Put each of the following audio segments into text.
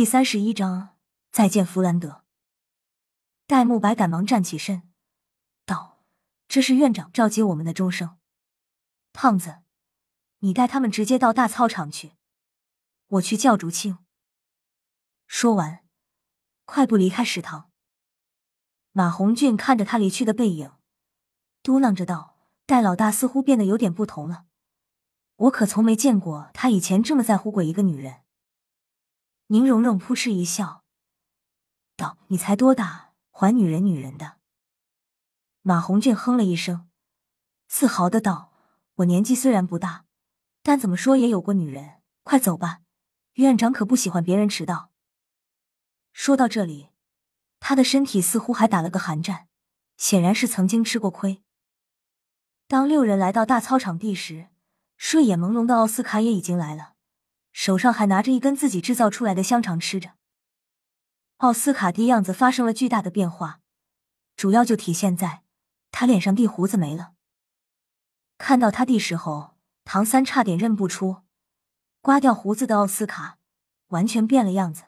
第三十一章再见，弗兰德。戴沐白赶忙站起身，道：“这是院长召集我们的钟声。胖子，你带他们直接到大操场去，我去叫竹青。”说完，快步离开食堂。马红俊看着他离去的背影，嘟囔着道：“戴老大似乎变得有点不同了，我可从没见过他以前这么在乎过一个女人。”宁荣荣扑哧一笑，道：“你才多大，还女人女人的？”马红俊哼了一声，自豪的道：“我年纪虽然不大，但怎么说也有过女人。快走吧，院长可不喜欢别人迟到。”说到这里，他的身体似乎还打了个寒战，显然是曾经吃过亏。当六人来到大操场地时，睡眼朦胧的奥斯卡也已经来了。手上还拿着一根自己制造出来的香肠吃着，奥斯卡的样子发生了巨大的变化，主要就体现在他脸上地胡子没了。看到他的时候，唐三差点认不出，刮掉胡子的奥斯卡完全变了样子。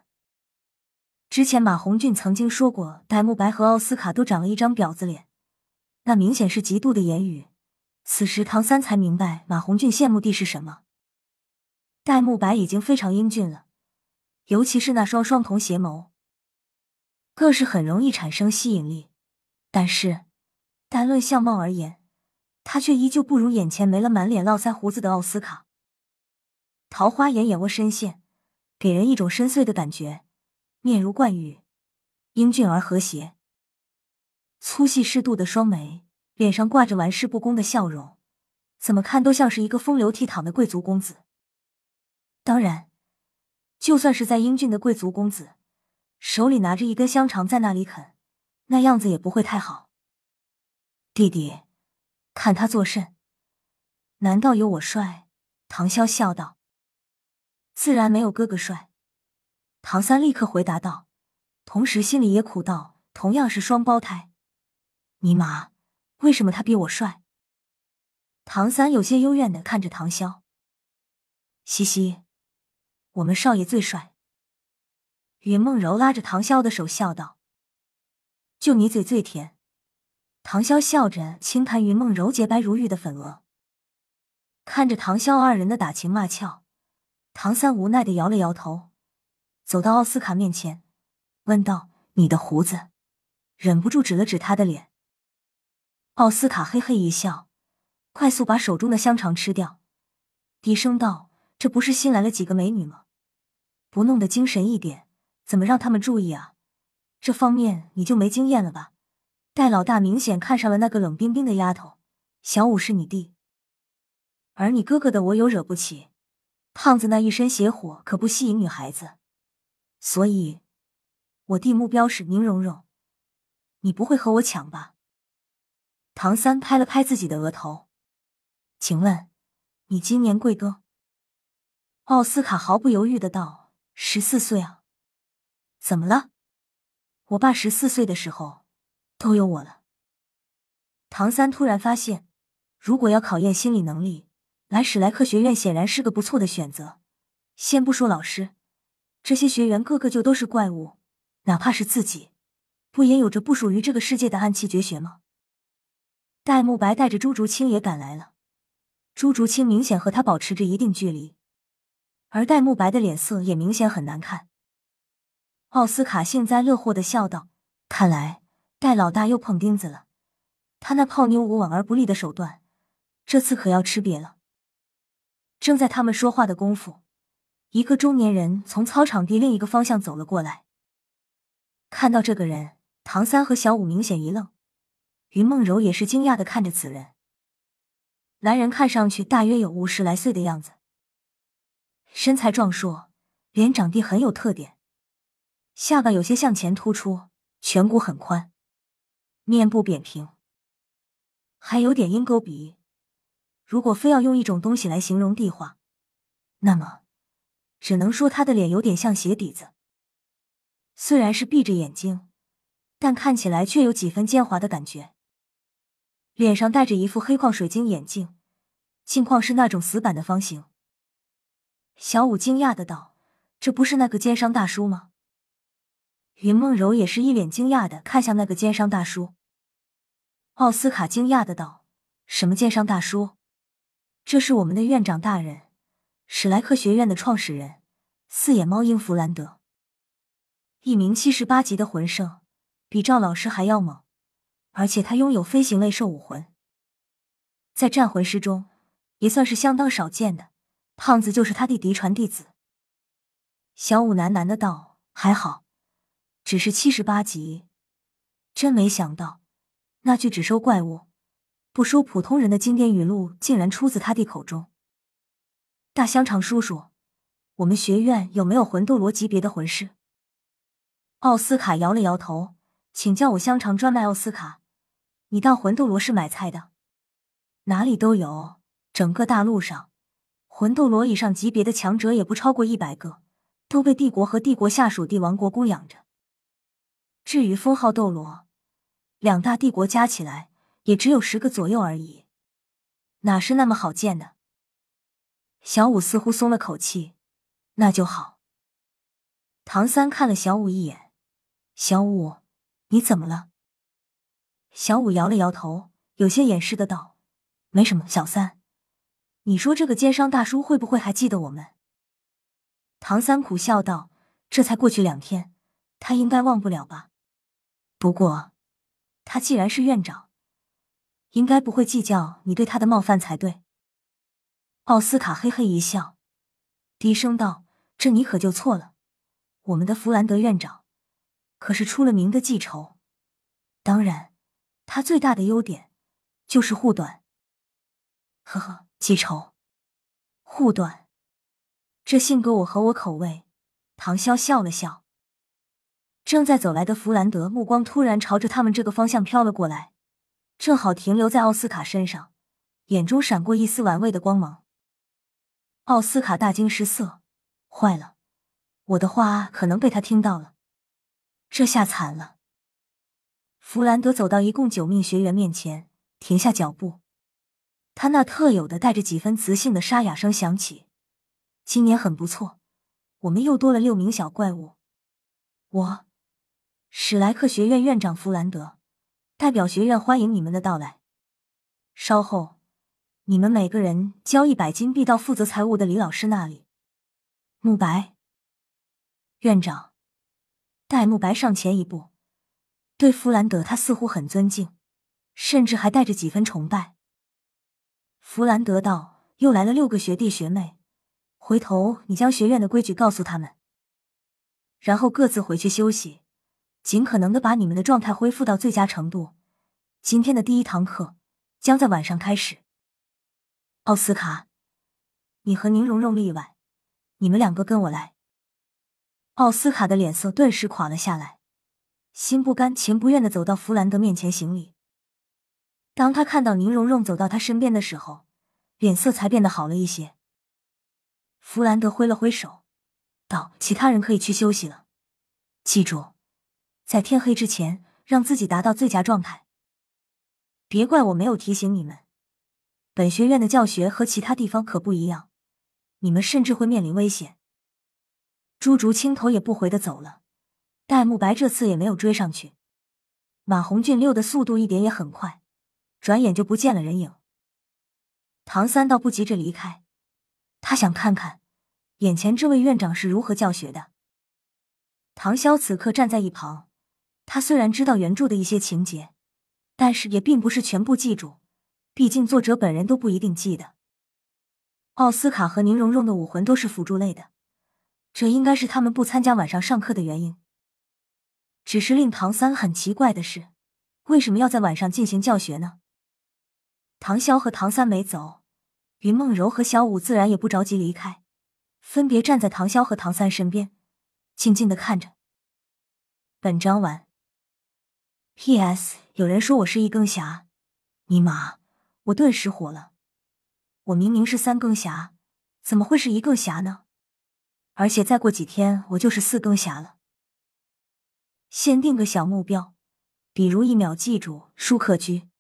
之前马红俊曾经说过，戴沐白和奥斯卡都长了一张婊子脸，那明显是嫉妒的言语。此时唐三才明白马红俊羡慕的是什么。戴沐白已经非常英俊了，尤其是那双双瞳邪眸，更是很容易产生吸引力。但是，单论相貌而言，他却依旧不如眼前没了满脸络腮胡子的奥斯卡。桃花眼，眼窝深陷，给人一种深邃的感觉；面如冠玉，英俊而和谐。粗细适度的双眉，脸上挂着玩世不恭的笑容，怎么看都像是一个风流倜傥的贵族公子。当然，就算是在英俊的贵族公子，手里拿着一根香肠在那里啃，那样子也不会太好。弟弟，看他作甚？难道有我帅？唐潇笑道。自然没有哥哥帅。唐三立刻回答道，同时心里也苦道：同样是双胞胎，尼玛，为什么他比我帅？唐三有些幽怨的看着唐潇，嘻嘻。我们少爷最帅。云梦柔拉着唐潇的手笑道：“就你嘴最甜。”唐潇笑着轻弹云梦柔洁白如玉的粉额，看着唐潇二人的打情骂俏，唐三无奈的摇了摇头，走到奥斯卡面前，问道：“你的胡子？”忍不住指了指他的脸。奥斯卡嘿嘿一笑，快速把手中的香肠吃掉，低声道：“这不是新来了几个美女吗？”不弄得精神一点，怎么让他们注意啊？这方面你就没经验了吧？戴老大明显看上了那个冷冰冰的丫头。小五是你弟，而你哥哥的我有惹不起。胖子那一身邪火可不吸引女孩子，所以，我弟目标是宁荣荣。你不会和我抢吧？唐三拍了拍自己的额头，请问，你今年贵庚？奥斯卡毫不犹豫的道。十四岁啊？怎么了？我爸十四岁的时候都有我了。唐三突然发现，如果要考验心理能力，来史莱克学院显然是个不错的选择。先不说老师，这些学员个个就都是怪物，哪怕是自己，不也有着不属于这个世界的暗器绝学吗？戴沐白带着朱竹清也赶来了，朱竹清明显和他保持着一定距离。而戴沐白的脸色也明显很难看。奥斯卡幸灾乐祸的笑道：“看来戴老大又碰钉子了，他那泡妞无往而不利的手段，这次可要吃瘪了。”正在他们说话的功夫，一个中年人从操场地另一个方向走了过来。看到这个人，唐三和小五明显一愣，云梦柔也是惊讶的看着此人。男人看上去大约有五十来岁的样子。身材壮硕，脸长得很有特点，下巴有些向前突出，颧骨很宽，面部扁平，还有点鹰钩鼻。如果非要用一种东西来形容的话，那么只能说他的脸有点像鞋底子。虽然是闭着眼睛，但看起来却有几分奸猾的感觉。脸上戴着一副黑框水晶眼镜，镜框是那种死板的方形。小五惊讶的道：“这不是那个奸商大叔吗？云梦柔也是一脸惊讶的看向那个奸商大叔。奥斯卡惊讶的道：“什么奸商大叔？这是我们的院长大人，史莱克学院的创始人，四眼猫鹰弗兰德，一名七十八级的魂圣，比赵老师还要猛，而且他拥有飞行类兽武魂，在战魂师中也算是相当少见的。胖子就是他的嫡传弟子。”小五喃喃的道：“还好，只是七十八级，真没想到。”那句只收怪物，不收普通人的经典语录，竟然出自他弟口中。大香肠叔叔，我们学院有没有魂斗罗级别的魂师？奥斯卡摇了摇头，请叫我香肠专卖奥斯卡。你当魂斗罗是买菜的？哪里都有，整个大陆上，魂斗罗以上级别的强者也不超过一百个，都被帝国和帝国下属帝王国供养着。至于封号斗罗。两大帝国加起来也只有十个左右而已，哪是那么好见的？小五似乎松了口气，那就好。唐三看了小五一眼，小五，你怎么了？小五摇了摇头，有些掩饰的道：“没什么。”小三，你说这个奸商大叔会不会还记得我们？唐三苦笑道：“这才过去两天，他应该忘不了吧？不过……”他既然是院长，应该不会计较你对他的冒犯才对。奥斯卡嘿嘿一笑，低声道：“这你可就错了。我们的弗兰德院长可是出了名的记仇，当然，他最大的优点就是护短。呵呵，记仇，护短，这性格我合我口味。”唐潇笑了笑。正在走来的弗兰德目光突然朝着他们这个方向飘了过来，正好停留在奥斯卡身上，眼中闪过一丝玩味的光芒。奥斯卡大惊失色，坏了，我的话可能被他听到了，这下惨了。弗兰德走到一共九名学员面前，停下脚步，他那特有的带着几分磁性的沙哑声响起：“今年很不错，我们又多了六名小怪物。”我。史莱克学院院长弗兰德代表学院欢迎你们的到来。稍后，你们每个人交一百金币到负责财务的李老师那里。慕白院长戴沐白上前一步，对弗兰德他似乎很尊敬，甚至还带着几分崇拜。弗兰德道：“又来了六个学弟学妹，回头你将学院的规矩告诉他们，然后各自回去休息。”尽可能的把你们的状态恢复到最佳程度。今天的第一堂课将在晚上开始。奥斯卡，你和宁荣荣例外，你们两个跟我来。奥斯卡的脸色顿时垮了下来，心不甘情不愿的走到弗兰德面前行礼。当他看到宁荣荣走到他身边的时候，脸色才变得好了一些。弗兰德挥了挥手，道：“其他人可以去休息了，记住。”在天黑之前，让自己达到最佳状态。别怪我没有提醒你们，本学院的教学和其他地方可不一样，你们甚至会面临危险。朱竹清头也不回的走了，戴沐白这次也没有追上去。马红俊溜的速度一点也很快，转眼就不见了人影。唐三倒不急着离开，他想看看眼前这位院长是如何教学的。唐潇此刻站在一旁。他虽然知道原著的一些情节，但是也并不是全部记住，毕竟作者本人都不一定记得。奥斯卡和宁荣荣的武魂都是辅助类的，这应该是他们不参加晚上上课的原因。只是令唐三很奇怪的是，为什么要在晚上进行教学呢？唐潇和唐三没走，云梦柔和小五自然也不着急离开，分别站在唐潇和唐三身边，静静的看着。本章完。P.S. 有人说我是一更侠，尼玛！我顿时火了。我明明是三更侠，怎么会是一更侠呢？而且再过几天我就是四更侠了。先定个小目标，比如一秒记住舒克居。